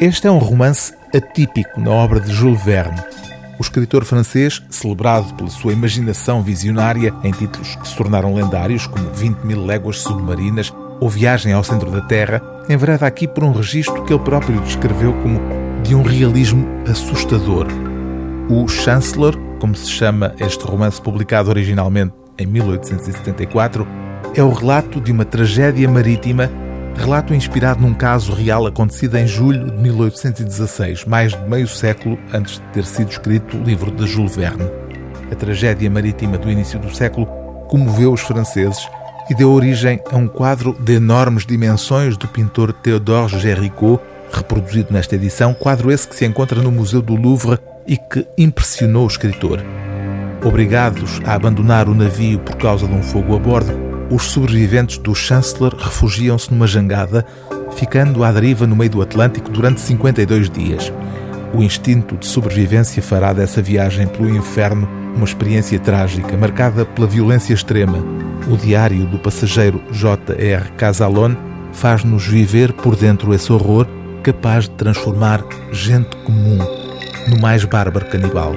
Este é um romance atípico na obra de Jules Verne. O escritor francês, celebrado pela sua imaginação visionária em títulos que se tornaram lendários, como 20 mil léguas submarinas ou Viagem ao Centro da Terra, envereda aqui por um registro que ele próprio descreveu como de um realismo assustador. O Chancellor, como se chama este romance publicado originalmente em 1874, é o relato de uma tragédia marítima, relato inspirado num caso real acontecido em julho de 1816, mais de meio século antes de ter sido escrito o livro de Jules Verne. A tragédia marítima do início do século comoveu os franceses e deu origem a um quadro de enormes dimensões do pintor Théodore Géricault, reproduzido nesta edição, quadro esse que se encontra no Museu do Louvre e que impressionou o escritor. Obrigados a abandonar o navio por causa de um fogo a bordo, os sobreviventes do Chancellor refugiam-se numa jangada, ficando à deriva no meio do Atlântico durante 52 dias. O instinto de sobrevivência fará dessa viagem pelo inferno uma experiência trágica, marcada pela violência extrema. O diário do passageiro J.R. Casalone faz-nos viver por dentro esse horror capaz de transformar gente comum no mais bárbaro canibal.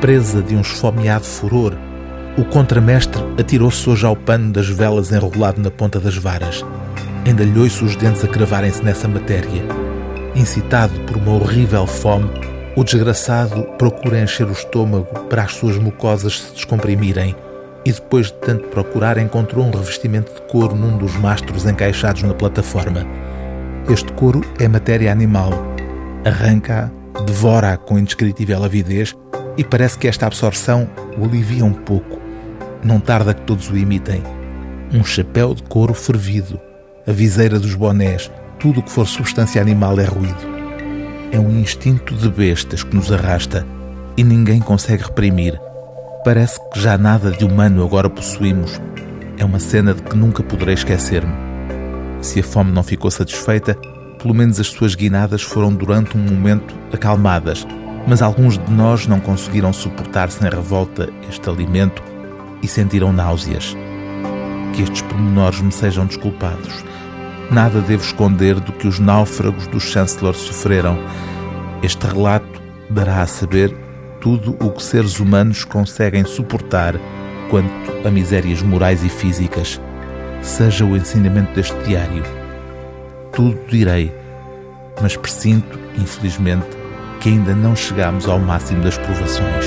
Presa de um esfomeado furor, o contramestre atirou-se hoje ao pano das velas enrolado na ponta das varas. Endalhou-se os dentes a cravarem-se nessa matéria. Incitado por uma horrível fome, o desgraçado procura encher o estômago para as suas mucosas se descomprimirem e depois de tanto procurar encontrou um revestimento de couro num dos mastros encaixados na plataforma. Este couro é matéria animal. Arranca-a, devora-a com indescritível avidez e parece que esta absorção o alivia um pouco. Não tarda que todos o imitem. Um chapéu de couro fervido, a viseira dos bonés, tudo o que for substância animal é ruído. É um instinto de bestas que nos arrasta e ninguém consegue reprimir. Parece que já nada de humano agora possuímos. É uma cena de que nunca poderei esquecer-me. Se a fome não ficou satisfeita, pelo menos as suas guinadas foram durante um momento acalmadas, mas alguns de nós não conseguiram suportar sem revolta este alimento e sentiram náuseas. Que estes pormenores me sejam desculpados Nada devo esconder do que os náufragos do Chancellor sofreram. Este relato dará a saber tudo o que seres humanos conseguem suportar quanto a misérias morais e físicas. Seja o ensinamento deste diário. Tudo direi, mas presinto, infelizmente, que ainda não chegamos ao máximo das provações.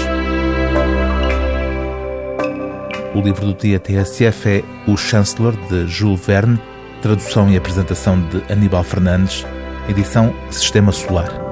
O livro do dia TSF é O Chancellor, de Jules Verne, Tradução e apresentação de Aníbal Fernandes, edição Sistema Solar.